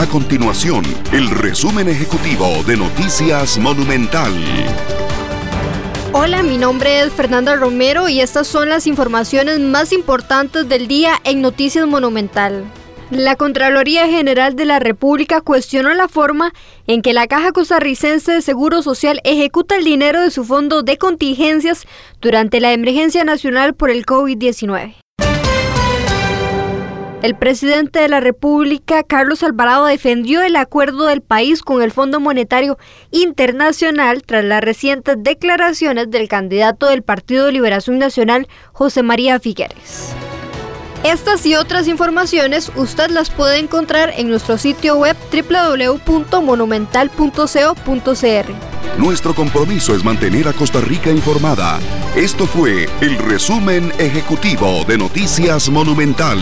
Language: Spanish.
A continuación, el resumen ejecutivo de Noticias Monumental. Hola, mi nombre es Fernanda Romero y estas son las informaciones más importantes del día en Noticias Monumental. La Contraloría General de la República cuestionó la forma en que la Caja Costarricense de Seguro Social ejecuta el dinero de su fondo de contingencias durante la emergencia nacional por el COVID-19. El presidente de la República, Carlos Alvarado, defendió el acuerdo del país con el Fondo Monetario Internacional tras las recientes declaraciones del candidato del Partido de Liberación Nacional, José María Figueres. Estas y otras informaciones usted las puede encontrar en nuestro sitio web www.monumental.co.cr. Nuestro compromiso es mantener a Costa Rica informada. Esto fue el resumen ejecutivo de Noticias Monumental.